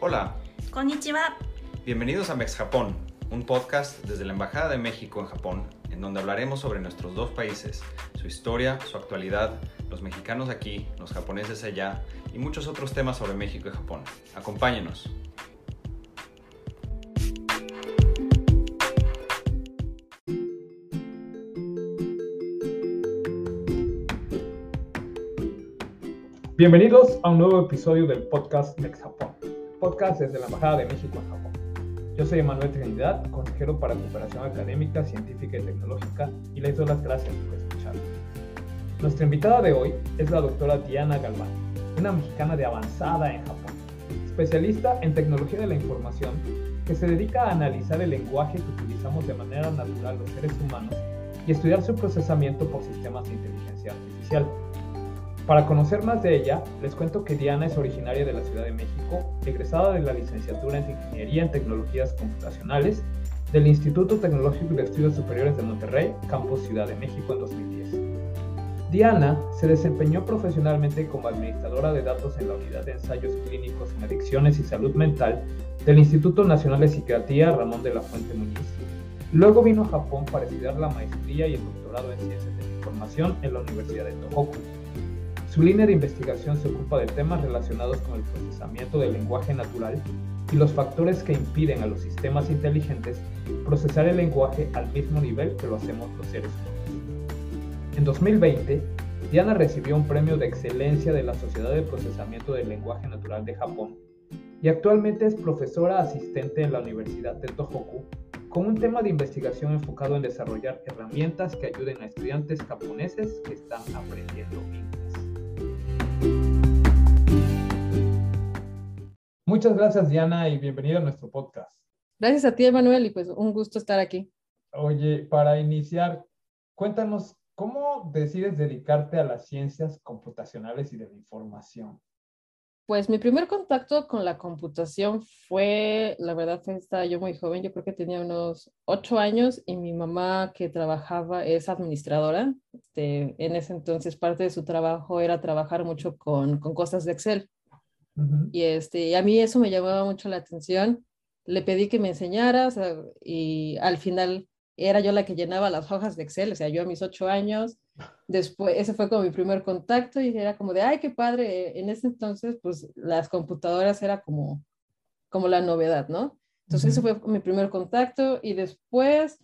Hola, Konnichiwa. bienvenidos a Mex Japón, un podcast desde la Embajada de México en Japón, en donde hablaremos sobre nuestros dos países, su historia, su actualidad, los mexicanos aquí, los japoneses allá y muchos otros temas sobre México y Japón. Acompáñenos. Bienvenidos a un nuevo episodio del podcast Mex Japón, podcast desde la Embajada de México en Japón. Yo soy Emanuel Trinidad, consejero para cooperación académica, científica y tecnológica, y les doy las gracias por escucharme. Nuestra invitada de hoy es la doctora Diana Galván, una mexicana de avanzada en Japón, especialista en tecnología de la información que se dedica a analizar el lenguaje que utilizamos de manera natural los seres humanos y estudiar su procesamiento por sistemas de inteligencia artificial. Para conocer más de ella, les cuento que Diana es originaria de la Ciudad de México, egresada de la licenciatura en Ingeniería en Tecnologías Computacionales del Instituto Tecnológico de Estudios Superiores de Monterrey, Campus Ciudad de México en 2010. Diana se desempeñó profesionalmente como administradora de datos en la Unidad de Ensayos Clínicos en Adicciones y Salud Mental del Instituto Nacional de Psiquiatría Ramón de la Fuente Muñiz. Luego vino a Japón para estudiar la maestría y el doctorado en Ciencias de la Información en la Universidad de Tohoku. Su línea de investigación se ocupa de temas relacionados con el procesamiento del lenguaje natural y los factores que impiden a los sistemas inteligentes procesar el lenguaje al mismo nivel que lo hacemos los seres humanos. En 2020, Diana recibió un premio de excelencia de la Sociedad de Procesamiento del Lenguaje Natural de Japón y actualmente es profesora asistente en la Universidad de Tohoku con un tema de investigación enfocado en desarrollar herramientas que ayuden a estudiantes japoneses que están aprendiendo inglés. Muchas gracias Diana y bienvenida a nuestro podcast. Gracias a ti, Emanuel, y pues un gusto estar aquí. Oye, para iniciar, cuéntanos cómo decides dedicarte a las ciencias computacionales y de la información. Pues mi primer contacto con la computación fue, la verdad, estaba yo muy joven, yo creo que tenía unos ocho años y mi mamá que trabajaba es administradora. Este, en ese entonces parte de su trabajo era trabajar mucho con, con cosas de Excel. Y, este, y a mí eso me llamaba mucho la atención. Le pedí que me enseñara o sea, y al final era yo la que llenaba las hojas de Excel, o sea, yo a mis ocho años. Después, ese fue como mi primer contacto y era como de, ay, qué padre. En ese entonces, pues las computadoras era como, como la novedad, ¿no? Entonces, ese fue mi primer contacto y después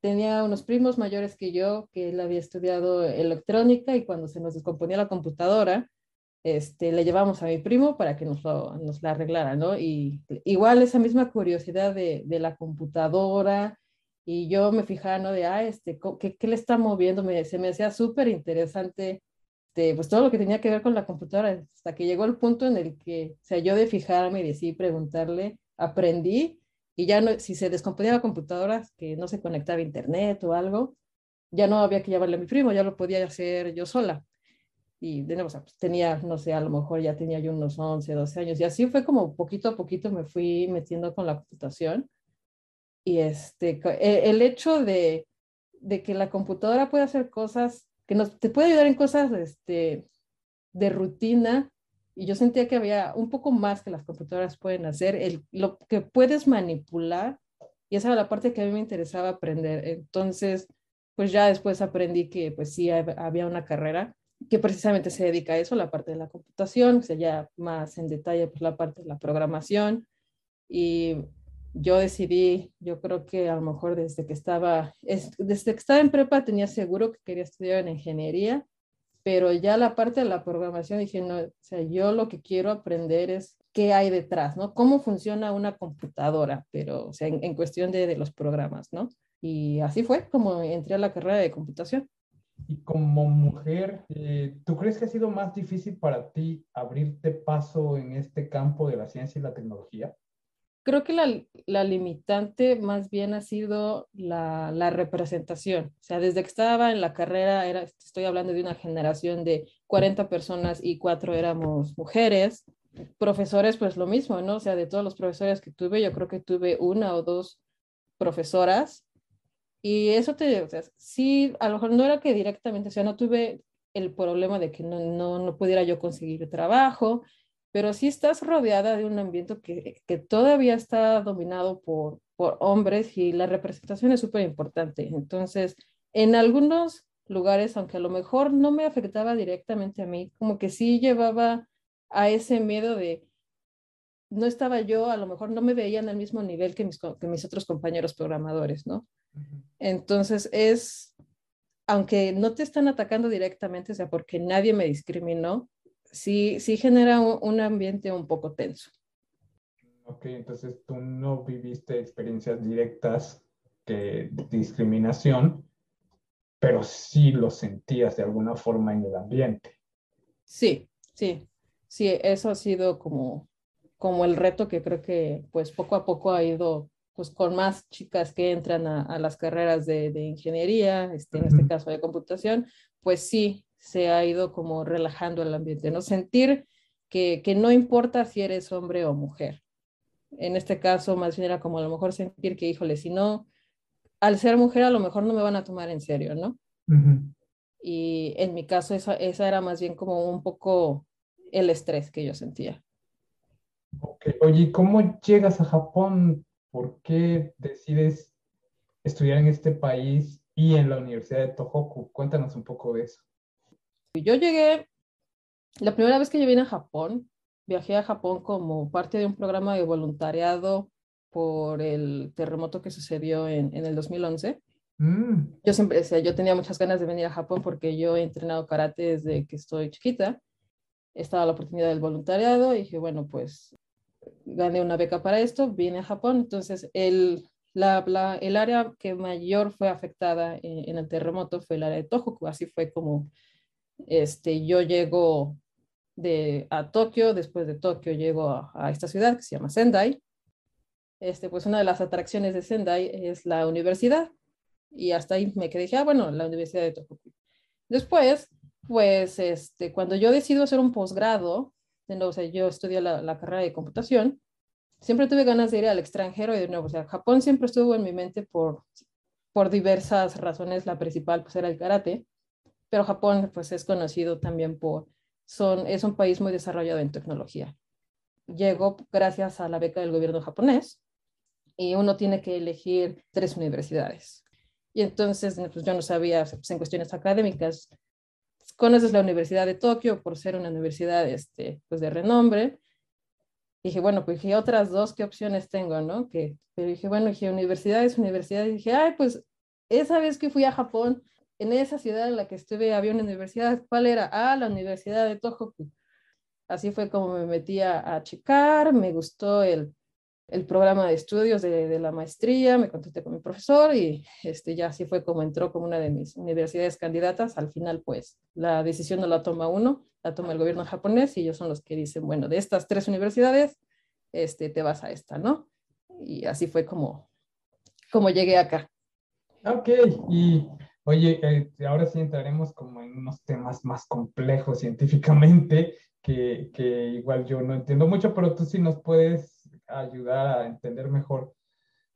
tenía unos primos mayores que yo, que él había estudiado electrónica y cuando se nos descomponía la computadora, este, le llevamos a mi primo para que nos, lo, nos la arreglara, ¿no? Y igual esa misma curiosidad de, de la computadora y yo me fijaba, ¿no? De, ah, este, ¿qué, qué le está moviendo? Me, se me hacía súper interesante, este, pues todo lo que tenía que ver con la computadora, hasta que llegó el punto en el que, o sea, yo de fijarme y de sí preguntarle, aprendí y ya no, si se descomponía la computadora, que no se conectaba a internet o algo, ya no había que llevarle a mi primo, ya lo podía hacer yo sola. Y de nuevo, o sea, pues, tenía, no sé, a lo mejor ya tenía yo unos 11, 12 años. Y así fue como poquito a poquito me fui metiendo con la computación. Y este, e- el hecho de, de que la computadora puede hacer cosas, que nos, te puede ayudar en cosas este, de rutina, y yo sentía que había un poco más que las computadoras pueden hacer, el, lo que puedes manipular, y esa era la parte que a mí me interesaba aprender. Entonces, pues ya después aprendí que pues sí hab- había una carrera que precisamente se dedica a eso, la parte de la computación, o sea, ya más en detalle pues la parte de la programación, y yo decidí, yo creo que a lo mejor desde que estaba, es- desde que estaba en prepa tenía seguro que quería estudiar en ingeniería, pero ya la parte de la programación dije, no, o sea, yo lo que quiero aprender es qué hay detrás, ¿no? Cómo funciona una computadora, pero, o sea, en, en cuestión de, de los programas, ¿no? Y así fue como entré a la carrera de computación. Y como mujer, eh, ¿tú crees que ha sido más difícil para ti abrirte paso en este campo de la ciencia y la tecnología? Creo que la, la limitante más bien ha sido la, la representación. O sea, desde que estaba en la carrera, era, estoy hablando de una generación de 40 personas y cuatro éramos mujeres. Profesores, pues lo mismo, ¿no? O sea, de todos los profesores que tuve, yo creo que tuve una o dos profesoras. Y eso te, o sea, sí, a lo mejor no era que directamente, o sea, no tuve el problema de que no, no, no pudiera yo conseguir trabajo, pero sí estás rodeada de un ambiente que, que todavía está dominado por, por hombres y la representación es súper importante. Entonces, en algunos lugares, aunque a lo mejor no me afectaba directamente a mí, como que sí llevaba a ese miedo de, no estaba yo, a lo mejor no me veían al mismo nivel que mis, que mis otros compañeros programadores, ¿no? Entonces es, aunque no te están atacando directamente, o sea, porque nadie me discriminó, sí, sí genera un, ambiente un poco tenso. Ok, entonces tú no viviste experiencias directas de discriminación, pero sí lo sentías de alguna forma en el ambiente. Sí, sí, sí, eso ha sido como, como el reto que creo que pues poco a poco ha ido pues con más chicas que entran a, las carreras de, ingeniería, este, en este caso de computación, pues sí, se ha ido como relajando el ambiente, ¿no? Sentir que, que no importa si eres hombre o mujer. En este caso, más bien era como a lo mejor sentir que, híjole, si no, al ser mujer a lo mejor no me van a tomar en serio, ¿no? Y en mi caso, esa, esa era más bien como un poco el estrés que yo sentía. Okay. Oye, ¿cómo llegas a Japón? ¿Por qué decides estudiar en este país y en la Universidad de Tohoku? Cuéntanos un poco de eso. Yo llegué, la primera vez que yo vine a Japón, viajé a Japón como parte de un programa de voluntariado por el terremoto que sucedió en, en el 2011. Mm. Yo siempre, o yo tenía muchas ganas de venir a Japón porque yo he entrenado karate desde que estoy chiquita. Estaba la oportunidad del voluntariado y dije, bueno, pues gané una beca para esto, vine a Japón, entonces el, la, el área que mayor fue afectada en, el terremoto fue el área de Tohoku, así fue como este, yo llego de, a Tokio, después de Tokio llego a, esta ciudad que se llama Sendai. Este, pues una de las atracciones de Sendai es la universidad y hasta ahí me quedé, dije, ah, bueno, la Universidad de Tohoku. Después, pues este, cuando yo decido hacer un posgrado, o sea, yo estudié la, carrera de computación, siempre tuve ganas de ir al extranjero y de nuevo, o sea, Japón siempre estuvo en mi mente por, por diversas razones, la principal pues era el karate, pero Japón pues es conocido también por, son, es un país muy desarrollado en tecnología. Llegó gracias a la beca del gobierno japonés y uno tiene que elegir tres universidades. Y entonces pues, yo no sabía pues, en cuestiones académicas conoces la Universidad de Tokio por ser una universidad este, pues de renombre. dije, bueno, pues dije, otras dos, ¿qué opciones tengo, no? Que, pero dije, bueno, dije, universidades, universidades. Dije, ay, pues esa vez que fui a Japón, en esa ciudad en la que estuve había una universidad. ¿Cuál era? Ah, la Universidad de Tohoku. Así fue como me metí a, a checar, me gustó el, el programa de estudios de, la maestría, me contacté con mi profesor y este, ya así fue como entró como una de mis universidades candidatas. Al final, pues, la decisión no la toma uno, la toma el gobierno japonés y ellos son los que dicen, bueno, de estas tres universidades, este, te vas a esta, ¿no? Y así fue como, como llegué acá. Ok, y oye, eh, ahora sí entraremos como en unos temas más complejos científicamente, que, que igual yo no entiendo mucho, pero tú sí nos puedes ayudar a entender mejor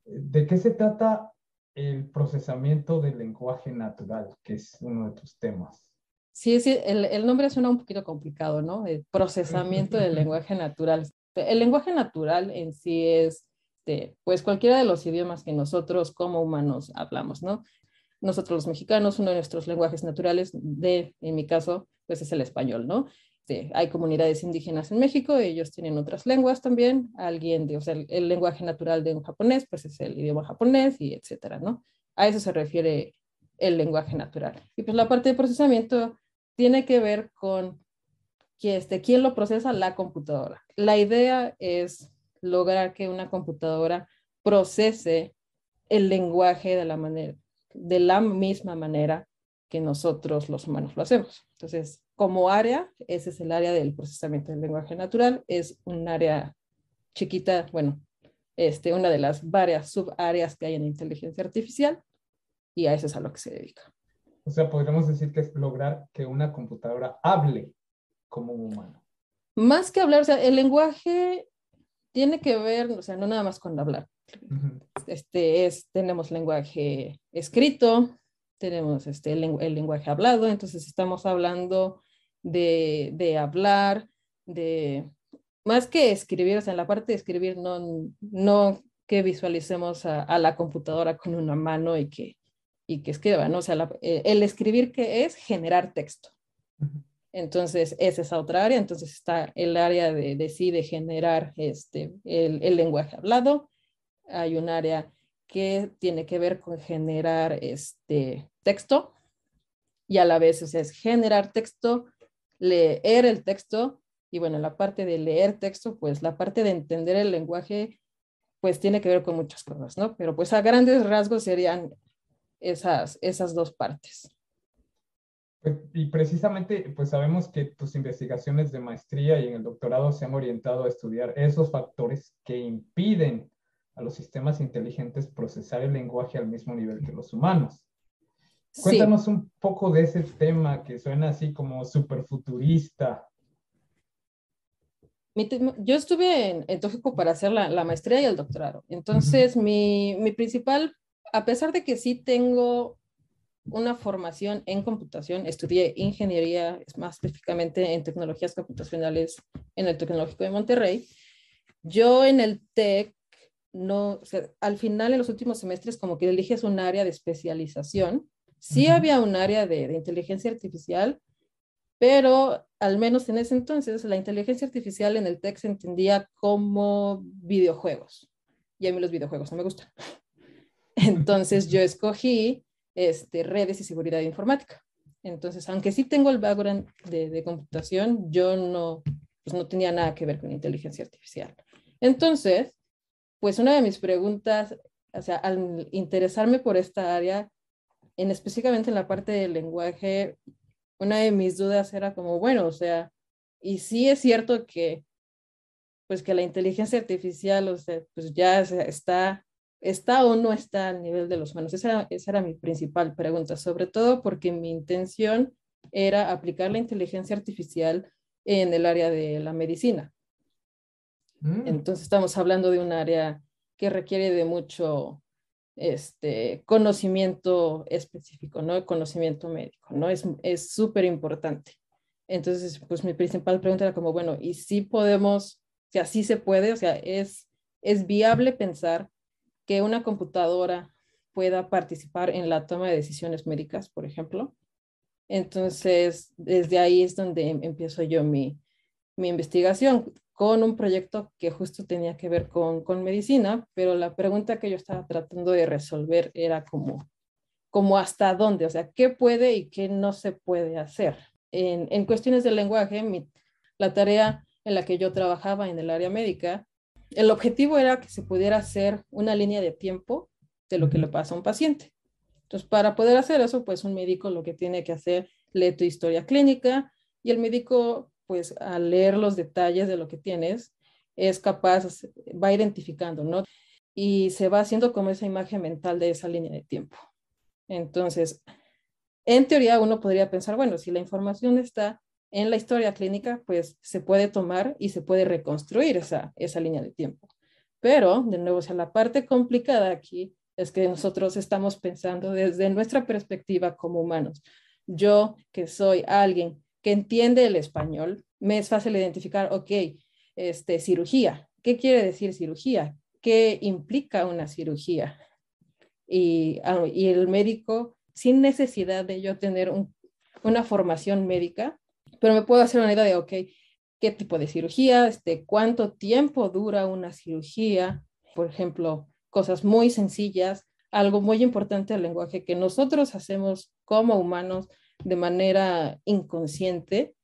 de qué se trata el procesamiento del lenguaje natural, que es uno de tus temas. Sí, sí, el, el nombre suena un poquito complicado, ¿no? El procesamiento del lenguaje natural. El lenguaje natural en sí es, este, pues, cualquiera de los idiomas que nosotros como humanos hablamos, ¿no? Nosotros los mexicanos, uno de nuestros lenguajes naturales, de, en mi caso, pues es el español, ¿no? Hay comunidades indígenas en México, ellos tienen otras lenguas también, alguien, de, o sea, el, lenguaje natural de un japonés, pues es el idioma japonés y etcétera, ¿no? A eso se refiere el lenguaje natural. Y pues la parte de procesamiento tiene que ver con que este, quién lo procesa la computadora. La idea es lograr que una computadora procese el lenguaje de la manera, de la misma manera que nosotros los humanos lo hacemos. Entonces, como área, ese es el área del procesamiento del lenguaje natural, es un área chiquita, bueno, este, una de las varias subáreas que hay en inteligencia artificial y a eso es a lo que se dedica. O sea, podríamos decir que es lograr que una computadora hable como un humano. Más que hablar, o sea, el lenguaje tiene que ver, o sea, no nada más con hablar. Este es, tenemos lenguaje escrito, tenemos este, el, lenguaje hablado, entonces estamos hablando de, hablar, de más que escribir, o sea, en la parte de escribir, no, no que visualicemos a, la computadora con una mano y que, y que escriba, ¿no? O sea, eh, el escribir que es generar texto. Entonces, es esa otra área. Entonces, está el área de, de sí, de generar este, el, el, lenguaje hablado. Hay un área que tiene que ver con generar este texto y a la vez, o sea, es generar texto, leer el texto y bueno, la parte de leer texto, pues la parte de entender el lenguaje, pues tiene que ver con muchas cosas, ¿no? Pero pues a grandes rasgos serían esas, esas dos partes. Pues, y precisamente, pues sabemos que tus investigaciones de maestría y en el doctorado se han orientado a estudiar esos factores que impiden a los sistemas inteligentes procesar el lenguaje al mismo nivel que los humanos. Cuéntanos un poco de ese tema que suena así como súper futurista. Yo estuve en, en para hacer la, la, maestría y el doctorado. Entonces, mi, mi principal, a pesar de que sí tengo una formación en computación, estudié ingeniería, más específicamente en tecnologías computacionales en el Tecnológico de Monterrey. Yo en el TEC, no, al final en los últimos semestres como que eliges un área de especialización Sí había un área de, inteligencia artificial, pero al menos en ese entonces la inteligencia artificial en el TEC se entendía como videojuegos. Y a mí los videojuegos no me gustan. Entonces yo escogí este, redes y seguridad informática. Entonces, aunque sí tengo el background de, de computación, yo no, pues no tenía nada que ver con inteligencia artificial. Entonces, pues una de mis preguntas, o sea, al interesarme por esta área, en específicamente en la parte del lenguaje, una de mis dudas era como, bueno, o sea, y sí es cierto que, pues que la inteligencia artificial, o sea, pues ya está, está o no está al nivel de los humanos. Esa, esa era mi principal pregunta, sobre todo porque mi intención era aplicar la inteligencia artificial en el área de la medicina. Mm. Entonces estamos hablando de un área que requiere de mucho este, conocimiento específico, ¿no? Conocimiento médico, ¿no? Es súper importante. Entonces, pues mi principal pregunta era como, bueno, ¿y si podemos, o sea, sí se puede, o sea, es, es viable pensar que una computadora pueda participar en la toma de decisiones médicas, por ejemplo? Entonces, desde ahí es donde em, empiezo yo mi, mi investigación con un proyecto que justo tenía que ver con, con, medicina, pero la pregunta que yo estaba tratando de resolver era como, como hasta dónde, o sea, qué puede y qué no se puede hacer. En, en cuestiones del lenguaje, mi, la tarea en la que yo trabajaba en el área médica, el objetivo era que se pudiera hacer una línea de tiempo de lo que le pasa a un paciente. Entonces, para poder hacer eso, pues un médico lo que tiene que hacer, lee tu historia clínica y el médico pues al leer los detalles de lo que tienes, es capaz, va identificando, ¿no? Y se va haciendo como esa imagen mental de esa línea de tiempo. Entonces, en teoría uno podría pensar, bueno, si la información está en la historia clínica, pues se puede tomar y se puede reconstruir esa, esa línea de tiempo. Pero, de nuevo, o sea, la parte complicada aquí es que nosotros estamos pensando desde nuestra perspectiva como humanos. Yo, que soy alguien que entiende el español, me es fácil identificar, ok, este, cirugía. ¿Qué quiere decir cirugía? ¿Qué implica una cirugía? Y, ah, el médico, sin necesidad de yo tener una formación médica, pero me puedo hacer una idea de, ok, ¿qué tipo de cirugía? Este, ¿Cuánto tiempo dura una cirugía? Por ejemplo, cosas muy sencillas, algo muy importante del lenguaje que nosotros hacemos como humanos de manera inconsciente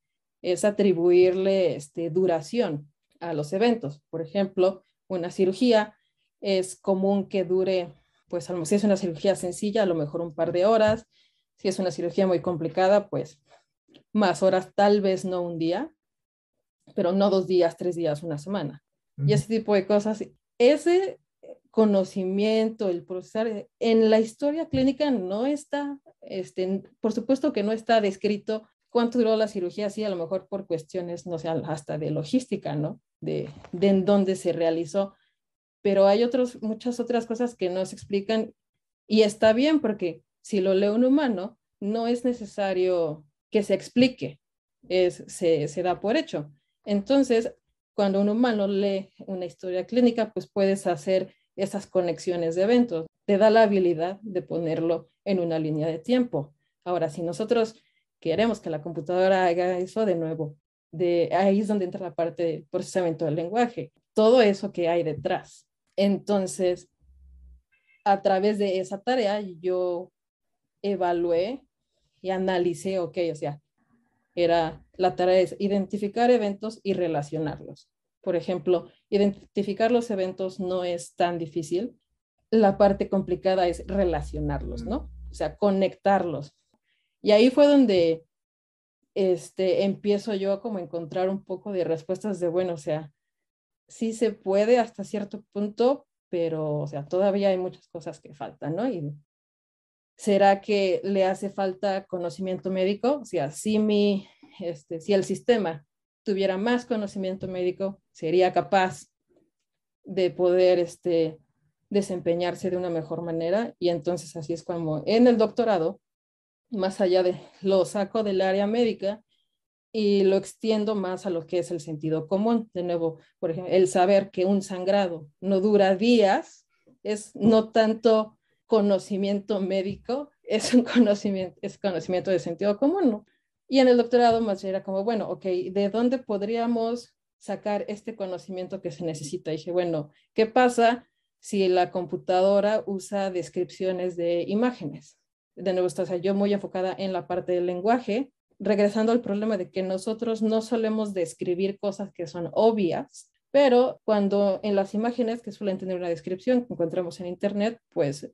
es atribuirle este, duración a los eventos. Por ejemplo, una cirugía es común que dure, pues si es una cirugía sencilla, a lo mejor un par de horas. Si es una cirugía muy complicada, pues más horas, tal vez no un día, pero no dos días, tres días, una semana. Y ese tipo de cosas. Ese conocimiento, el procesar, en la historia clínica no está, este, por supuesto que no está descrito cuánto duró la cirugía, sí, a lo mejor por cuestiones, no sé, hasta de logística, ¿no? De, de en dónde se realizó, pero hay otros, muchas otras cosas que no se explican y está bien porque si lo lee un humano, no es necesario que se explique, es, se da por hecho. Entonces, cuando un humano lee una historia clínica, pues puedes hacer esas conexiones de eventos. Te da la habilidad de ponerlo en una línea de tiempo. Ahora, si nosotros queremos que la computadora haga eso de nuevo, de ahí es donde entra la parte del procesamiento del lenguaje, todo eso que hay detrás. Entonces, a través de esa tarea, yo evalué y analicé, ok, o sea, era la tarea es identificar eventos y relacionarlos. Por ejemplo, identificar los eventos no es tan difícil. La parte complicada es relacionarlos, ¿no? O sea, conectarlos. Y ahí fue donde este, empiezo yo a como encontrar un poco de respuestas de, bueno, o sea, sí se puede hasta cierto punto, pero, o sea, todavía hay muchas cosas que faltan, ¿no? Y ¿será que le hace falta conocimiento médico? O sea, si, mi, este, si el sistema tuviera más conocimiento médico, sería capaz de poder este, desempeñarse de una mejor manera. Y entonces así es como en el doctorado, más allá de lo saco del área médica y lo extiendo más a lo que es el sentido común. De nuevo, por ejemplo, el saber que un sangrado no dura días es no tanto conocimiento médico, es un conocimiento, es conocimiento de sentido común, ¿no? Y en el doctorado más era como, bueno, ok, ¿de dónde podríamos sacar este conocimiento que se necesita? Y dije, bueno, ¿qué pasa si la computadora usa descripciones de imágenes? De nuevo, o sea, yo muy enfocada en la parte del lenguaje, regresando al problema de que nosotros no solemos describir cosas que son obvias, pero cuando en las imágenes que suelen tener una descripción que encontramos en Internet, pues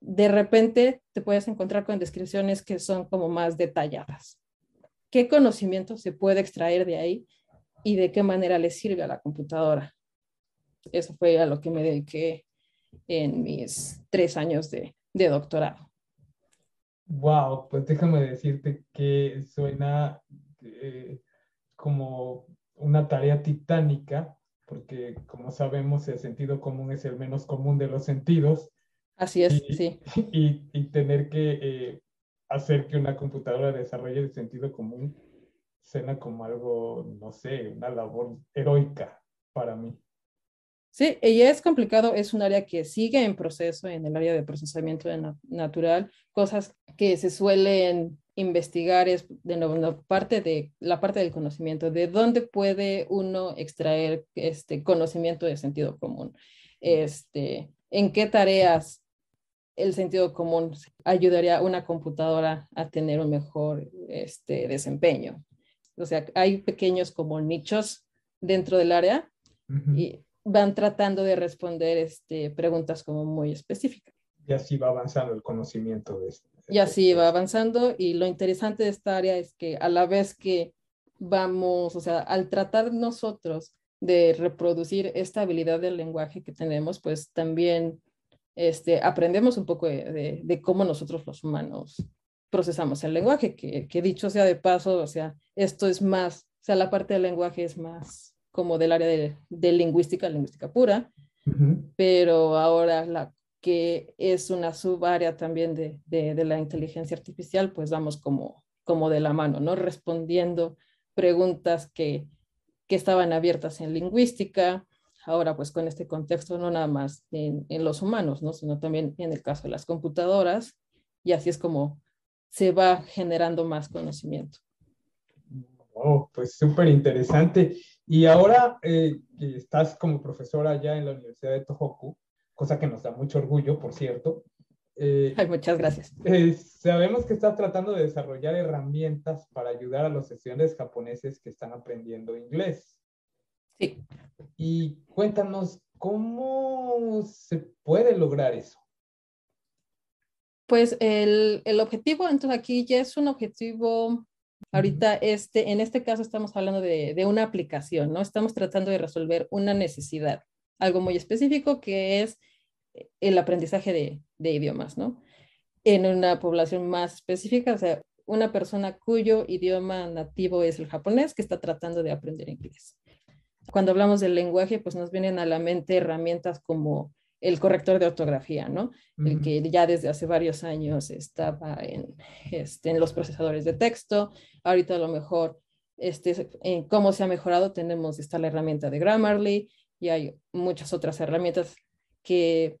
de repente te puedes encontrar con descripciones que son como más detalladas. ¿Qué conocimiento se puede extraer de ahí y de qué manera le sirve a la computadora? Eso fue a lo que me dediqué en mis tres años de, de doctorado. Wow, pues déjame decirte que suena eh, como una tarea titánica, porque como sabemos el sentido común es el menos común de los sentidos. Así es, sí. Y, y tener que eh, hacer que una computadora desarrolle el sentido común suena como algo, no sé, una labor heroica para mí. Sí, y es complicado, es un área que sigue en proceso en el área de procesamiento natural, cosas que se suelen investigar es de nuevo parte de la parte del conocimiento, de dónde puede uno extraer este conocimiento de sentido común, este, en qué tareas el sentido común ayudaría a una computadora a tener un mejor este, desempeño. O sea, hay pequeños como nichos dentro del área y van tratando de responder este, preguntas como muy específicas. Y así va avanzando el conocimiento de esto. Y así va avanzando y lo interesante de esta área es que a la vez que vamos, o sea, al tratar nosotros de reproducir esta habilidad del lenguaje que tenemos, pues también este, aprendemos un poco de, de, cómo nosotros los humanos procesamos el lenguaje, que, que, dicho sea de paso, o sea, esto es más, o sea, la parte del lenguaje es más como del área de, de lingüística, lingüística pura, pero ahora la que es una subárea también de, de, de, la inteligencia artificial, pues vamos como, como de la mano, ¿no? Respondiendo preguntas que, que estaban abiertas en lingüística, ahora pues con este contexto no nada más en, en, los humanos, ¿no? sino también en el caso de las computadoras, y así es como se va generando más conocimiento. Oh, pues súper interesante. Y ahora eh, estás como profesora ya en la Universidad de Tohoku, cosa que nos da mucho orgullo, por cierto. Eh, Ay, muchas gracias. Eh, sabemos que estás tratando de desarrollar herramientas para ayudar a los estudiantes japoneses que están aprendiendo inglés. Sí. Y cuéntanos, ¿cómo se puede lograr eso? Pues el, el objetivo, entonces aquí ya es un objetivo Ahorita, este, en este caso estamos hablando de, de, una aplicación, ¿no? Estamos tratando de resolver una necesidad, algo muy específico que es el aprendizaje de, de idiomas, ¿no? En una población más específica, o sea, una persona cuyo idioma nativo es el japonés que está tratando de aprender inglés. Cuando hablamos del lenguaje, pues nos vienen a la mente herramientas como el corrector de ortografía, ¿no? El que ya desde hace varios años estaba en, este, en los procesadores de texto. Ahorita a lo mejor este, en cómo se ha mejorado, tenemos, está la herramienta de Grammarly y hay muchas otras herramientas que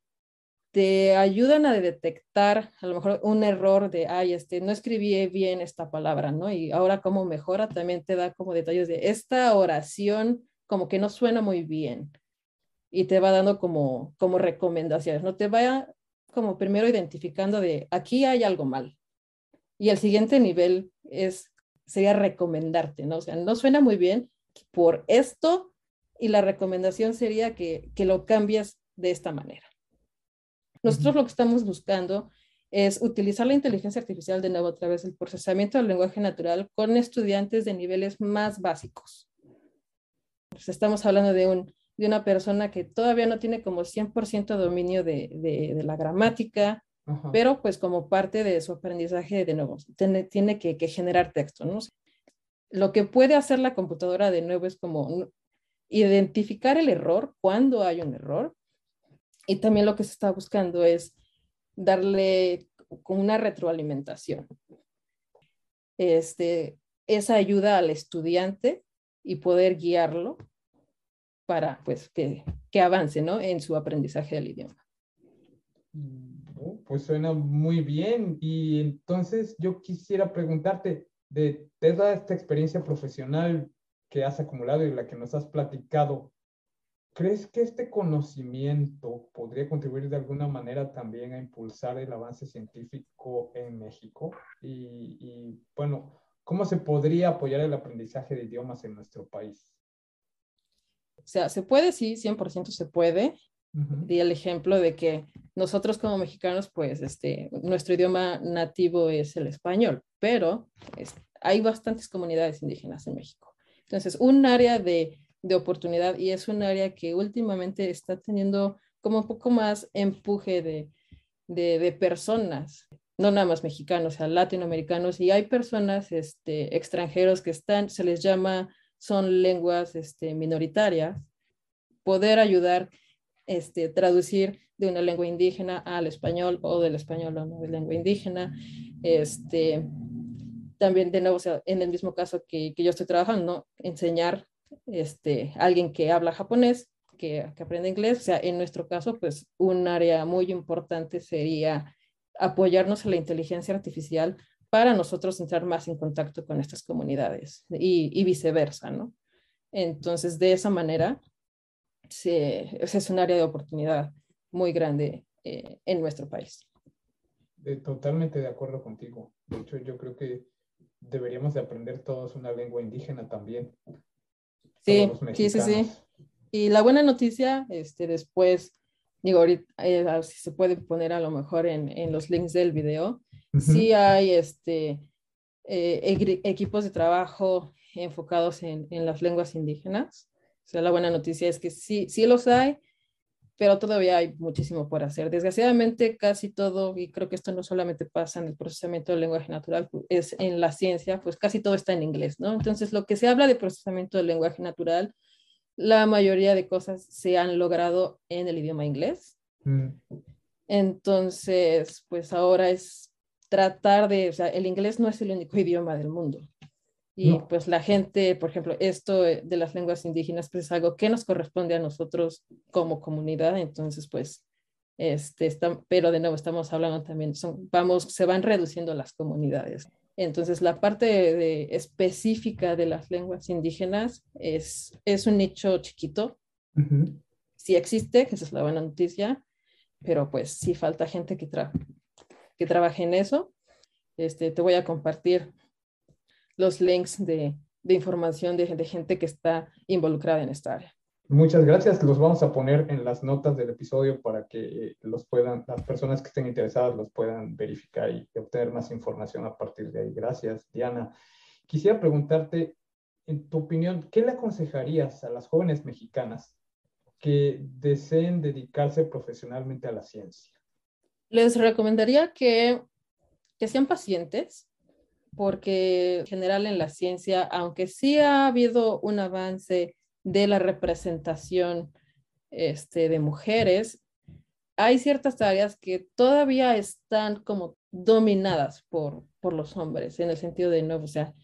te ayudan a detectar a lo mejor un error de, ay, este, no escribí bien esta palabra, ¿no? Y ahora cómo mejora, también te da como detalles de esta oración como que no suena muy bien y te va dando como, como recomendaciones, ¿no? Te vaya como primero identificando de, aquí hay algo mal. Y el siguiente nivel es, sería recomendarte, ¿no? O sea, no suena muy bien por esto y la recomendación sería que, que lo cambies de esta manera. Nosotros lo que estamos buscando es utilizar la inteligencia artificial de nuevo a través del procesamiento del lenguaje natural con estudiantes de niveles más básicos. Pues estamos hablando de, un, de una persona que todavía no tiene como 100% dominio de, de, la gramática, pero pues como parte de su aprendizaje de nuevo, tiene, tiene que, que, generar texto, ¿no? Lo que puede hacer la computadora de nuevo es como identificar el error, cuando hay un error, y también lo que se está buscando es darle una retroalimentación. Este, esa ayuda al estudiante y poder guiarlo para pues, que, que avance ¿no? en su aprendizaje del idioma. Mm, pues suena muy bien. Y entonces yo quisiera preguntarte, de toda esta experiencia profesional que has acumulado y la que nos has platicado, ¿Crees que este conocimiento podría contribuir de alguna manera también a impulsar el avance científico en México? Y, bueno, ¿cómo se podría apoyar el aprendizaje de idiomas en nuestro país? O sea, se puede, sí, 100% se puede. Di el ejemplo de que nosotros como mexicanos, pues, este, nuestro idioma nativo es el español, pero hay bastantes comunidades indígenas en México. Entonces, un área de de oportunidad y es un área que últimamente está teniendo como un poco más empuje de, de, personas, no nada más mexicanos, o sea, latinoamericanos, y hay personas este, extranjeros que están, se les llama, son lenguas este, minoritarias, poder ayudar, este, traducir de una lengua indígena al español o del español a una lengua indígena, este, también de nuevo, o sea, en el mismo caso que, que yo estoy trabajando, enseñar este, alguien que habla japonés, que, que, aprende inglés. O sea, en nuestro caso, pues un área muy importante sería apoyarnos en la inteligencia artificial para nosotros entrar más en contacto con estas comunidades y, y viceversa, ¿no? Entonces, de esa manera, se, es un área de oportunidad muy grande eh, en nuestro país. totalmente de acuerdo contigo. De hecho, yo creo que deberíamos de aprender todos una lengua indígena también. Sí, sí, sí, sí. Y la buena noticia, este, después, digo, ahorita, eh, si se puede poner a lo mejor en, en los links del video, sí hay este, eh, equipos de trabajo enfocados en, en, las lenguas indígenas. O sea, la buena noticia es que sí, sí los hay, pero todavía hay muchísimo por hacer. Desgraciadamente, casi todo, y creo que esto no solamente pasa en el procesamiento del lenguaje natural, es en la ciencia, pues casi todo está en inglés, ¿no? Entonces, lo que se habla de procesamiento del lenguaje natural, la mayoría de cosas se han logrado en el idioma inglés. Mm. Entonces, pues ahora es tratar de, o sea, el inglés no es el único idioma del mundo. Y pues la gente, por ejemplo, esto de las lenguas indígenas, pues es algo que nos corresponde a nosotros como comunidad. Entonces, pues, este, está, pero de nuevo estamos hablando también, son, vamos, se van reduciendo las comunidades. Entonces, la parte de, específica de las lenguas indígenas es, es un nicho chiquito. Sí existe, que esa es la buena noticia, pero pues sí falta gente que, tra que trabaje en eso. Este, te voy a compartir los links de, de información de, de, gente que está involucrada en esta área. Muchas gracias. Los vamos a poner en las notas del episodio para que los puedan, las personas que estén interesadas los puedan verificar y obtener más información a partir de ahí. Gracias, Diana. Quisiera preguntarte, en tu opinión, ¿qué le aconsejarías a las jóvenes mexicanas que deseen dedicarse profesionalmente a la ciencia? Les recomendaría que, que sean pacientes, porque en general en la ciencia, aunque sí ha habido un avance de la representación este, de mujeres, hay ciertas áreas que todavía están como dominadas por, por los hombres, en el sentido de nuevo, o sea,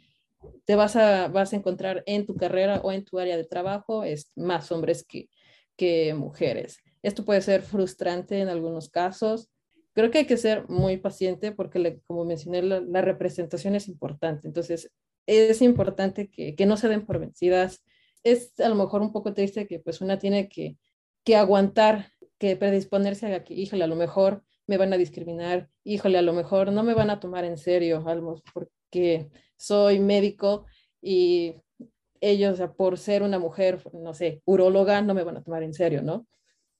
te vas a, vas a encontrar en tu carrera o en tu área de trabajo es más hombres que, que mujeres. Esto puede ser frustrante en algunos casos. Creo que hay que ser muy paciente porque, como mencioné, la, representación es importante. Entonces, es importante que, que, no se den por vencidas. Es a lo mejor un poco triste que pues una tiene que, que aguantar, que predisponerse a que, híjole, a lo mejor me van a discriminar, híjole, a lo mejor no me van a tomar en serio, porque soy médico y ellos, por ser una mujer, no sé, uróloga, no me van a tomar en serio, ¿no?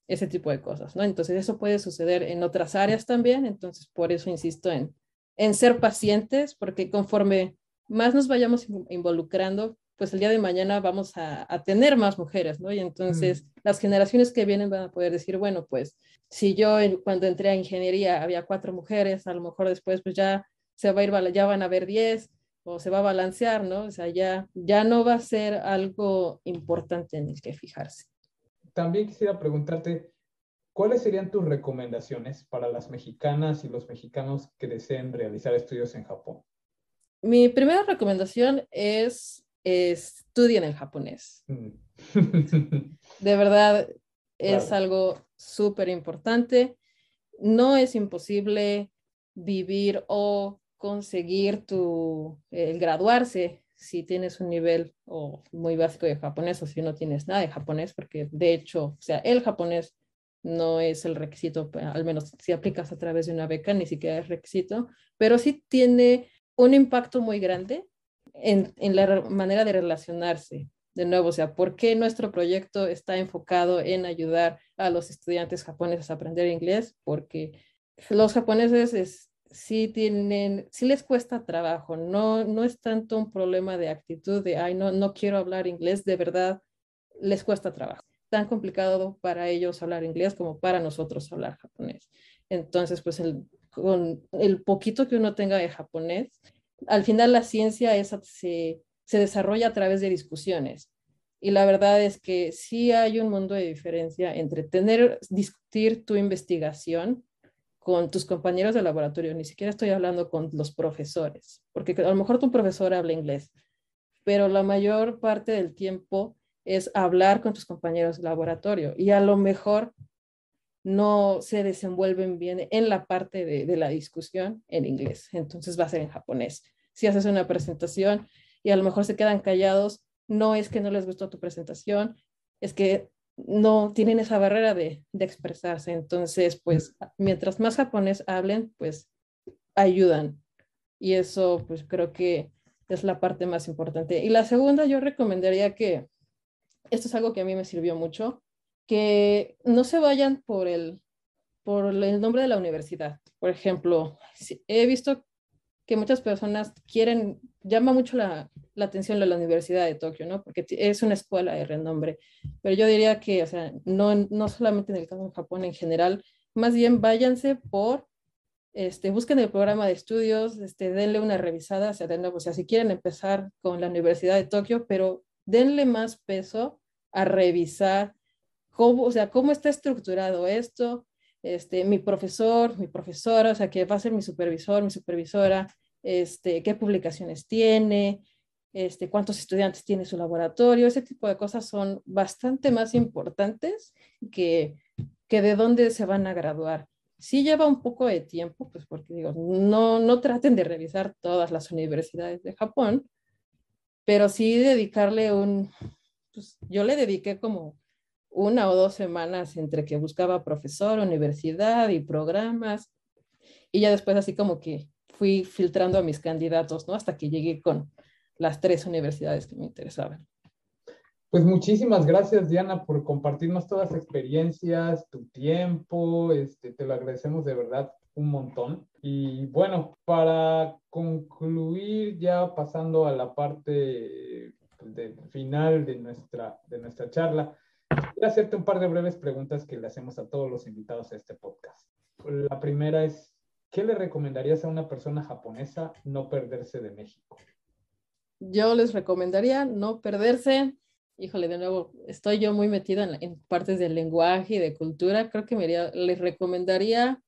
Ese tipo de cosas, ¿no? Entonces, eso puede suceder en otras áreas también, entonces, por eso insisto en, en ser pacientes, porque conforme más nos vayamos involucrando, pues el día de mañana vamos a, a tener más mujeres, ¿no? Y entonces las generaciones que vienen van a poder decir, bueno, pues si yo cuando entré a ingeniería había cuatro mujeres, a lo mejor después pues ya se va a ir, ya van a haber diez o se va a balancear, ¿no? O sea, ya, ya no va a ser algo importante en el que fijarse. También quisiera preguntarte, ¿cuáles serían tus recomendaciones para las mexicanas y los mexicanos que deseen realizar estudios en Japón? Mi primera recomendación es estudien el japonés. Mm. De verdad, es algo súper importante. No es imposible vivir o conseguir tu, el graduarse si tienes un nivel o muy básico de japonés o si no tienes nada de japonés, porque de hecho, o sea, el japonés no es el requisito, al menos si aplicas a través de una beca, ni siquiera es requisito, pero sí tiene un impacto muy grande en, la manera de relacionarse. De nuevo, o sea, ¿por qué nuestro proyecto está enfocado en ayudar a los estudiantes japoneses a aprender inglés? Porque los japoneses es, sí tienen, sí les cuesta trabajo, no, no es tanto un problema de actitud de, ay, no, no quiero hablar inglés, de verdad les cuesta trabajo. Tan complicado para ellos hablar inglés como para nosotros hablar japonés. Entonces, pues el, con el poquito que uno tenga de japonés, al final la ciencia esa se, se desarrolla a través de discusiones. Y la verdad es que sí hay un mundo de diferencia entre tener, discutir tu investigación con tus compañeros de laboratorio, ni siquiera estoy hablando con los profesores, porque a lo mejor tu profesor habla inglés, pero la mayor parte del tiempo es hablar con tus compañeros de laboratorio y a lo mejor no se desenvuelven bien en la parte de la discusión en inglés, entonces va a ser en japonés si haces una presentación y a lo mejor se quedan callados, no es que no les gustó tu presentación, es que no tienen esa barrera de, de expresarse. Entonces, pues, mientras más japonés hablen, pues, ayudan. Y eso, pues, creo que es la parte más importante. Y la segunda, yo recomendaría que, esto es algo que a mí me sirvió mucho, que no se vayan por el, por el nombre de la universidad. Por ejemplo, he visto que muchas personas quieren, llama mucho la, la, atención la Universidad de Tokio, ¿no? Porque es una escuela de renombre. Pero yo diría que, o sea, no, no solamente en el caso de Japón en general, más bien váyanse por, este, busquen el programa de estudios, este, denle una revisada, o sea, o sea, si quieren empezar con la Universidad de Tokio, pero denle más peso a revisar cómo, o sea, cómo está estructurado esto, este, mi profesor, mi profesora, o sea, que va a ser mi supervisor, mi supervisora, este, qué publicaciones tiene, este, cuántos estudiantes tiene su laboratorio, ese tipo de cosas son bastante más importantes que, que de dónde se van a graduar. Sí lleva un poco de tiempo, pues porque digo, no, no traten de revisar todas las universidades de Japón, pero sí dedicarle un, pues yo le dediqué como una o dos semanas entre que buscaba profesor, universidad y programas. Y ya después así como que fui filtrando a mis candidatos, ¿no? Hasta que llegué con las tres universidades que me interesaban. Pues muchísimas gracias, Diana, por compartirnos todas las experiencias, tu tiempo. Este, te lo agradecemos de verdad un montón. Y bueno, para concluir, ya pasando a la parte pues, final de nuestra, de nuestra charla, Quiero hacerte un par de breves preguntas que le hacemos a todos los invitados a este podcast. La primera es, ¿qué le recomendarías a una persona japonesa no perderse de México? Yo les recomendaría no perderse. Híjole, de nuevo, estoy yo muy metida en, partes del lenguaje y de cultura. Creo que me les recomendaría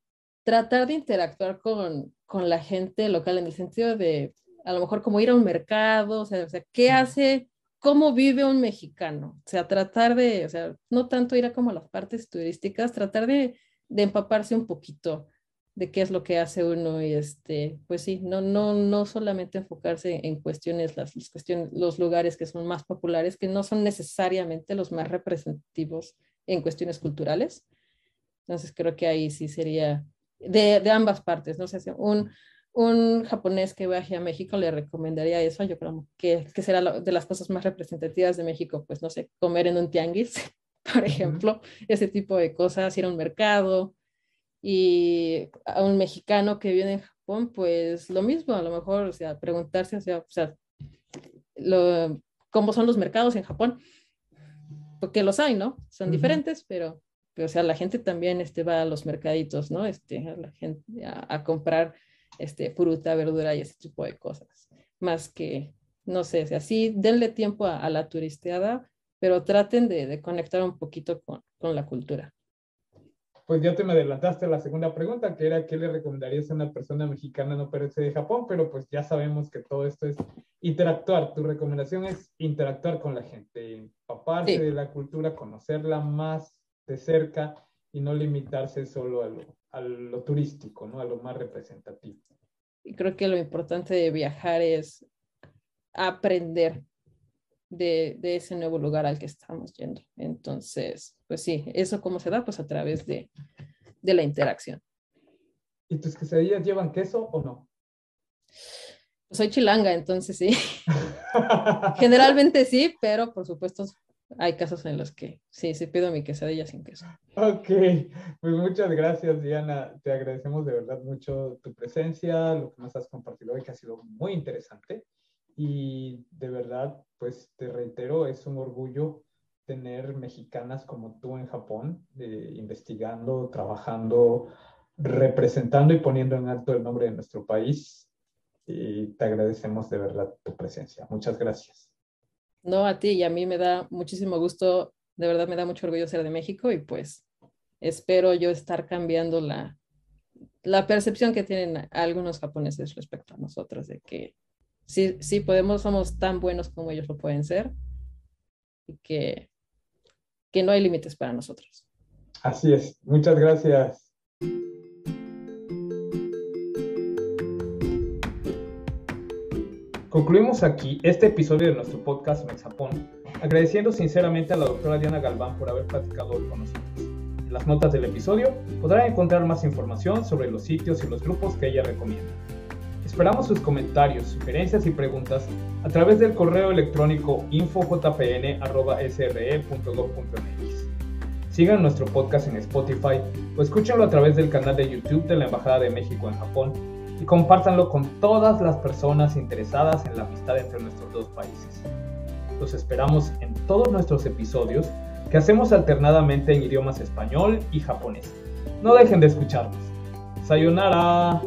tratar de interactuar con, con la gente local en el sentido de a lo mejor como ir a un mercado, o sea, o sea, ¿qué hace, cómo vive un mexicano? O sea, tratar de, o sea, no tanto ir a como las partes turísticas, tratar de, empaparse un poquito de qué es lo que hace uno y este, pues sí, no, no, no solamente enfocarse en cuestiones, las, cuestiones, los lugares que son más populares, que no son necesariamente los más representativos en cuestiones culturales. Entonces creo que ahí sí sería de, ambas partes, no sé, si un, un japonés que viaje a México le recomendaría eso, yo creo que, que será de las cosas más representativas de México, pues no sé, comer en un tianguis, por ejemplo, ese tipo de cosas, ir a un mercado, y a un mexicano que viene en Japón, pues lo mismo, a lo mejor, o sea, preguntarse, o sea, o sea lo, cómo son los mercados en Japón, porque los hay, ¿no? Son uh -huh. diferentes, pero, pero, o sea, la gente también este, va a los mercaditos, ¿no? Este, a la gente a, a comprar este, fruta, verdura y ese tipo de cosas, más que, no sé, o sea, sí, denle tiempo a, a la turisteada, pero traten de, de conectar un poquito con, con la cultura pues ya te me adelantaste a la segunda pregunta, que era qué le recomendarías a una persona mexicana no perderse de Japón, pero pues ya sabemos que todo esto es interactuar. Tu recomendación es interactuar con la gente, empaparse sí. de la cultura, conocerla más de cerca y no limitarse solo a lo, a lo turístico, ¿no? a lo más representativo. Y creo que lo importante de viajar es aprender de, de, ese nuevo lugar al que estamos yendo. Entonces, pues sí, eso cómo se da, pues a través de, de la interacción. ¿Y tus quesadillas llevan queso o no? Soy chilanga, entonces sí. Generalmente sí, pero por supuesto hay casos en los que sí, sí pido mi quesadilla sin queso. Ok, pues muchas gracias Diana, te agradecemos de verdad mucho tu presencia, lo que nos has compartido hoy que ha sido muy interesante y de verdad, pues te reitero, es un orgullo tener mexicanas como tú en Japón, eh, investigando, trabajando, representando y poniendo en alto el nombre de nuestro país. Y te agradecemos de verdad tu presencia. Muchas gracias. No, a ti y a mí me da muchísimo gusto, de verdad me da mucho orgullo ser de México y pues espero yo estar cambiando la, la percepción que tienen algunos japoneses respecto a nosotros de que sí, sí podemos, somos tan buenos como ellos lo pueden ser y que, que no hay límites para nosotros. Así es, muchas gracias. Concluimos aquí este episodio de nuestro podcast Mexapón, agradeciendo sinceramente a la doctora Diana Galván por haber platicado hoy con nosotros. En las notas del episodio podrán encontrar más información sobre los sitios y los grupos que ella recomienda. Esperamos sus comentarios, sugerencias y preguntas a través del correo electrónico infojpn.sre.gov.mx. Sigan nuestro podcast en Spotify o escúchenlo a través del canal de YouTube de la Embajada de México en Japón y compártanlo con todas las personas interesadas en la amistad entre nuestros dos países. Los esperamos en todos nuestros episodios que hacemos alternadamente en idiomas español y japonés. No dejen de escucharnos. Sayonara.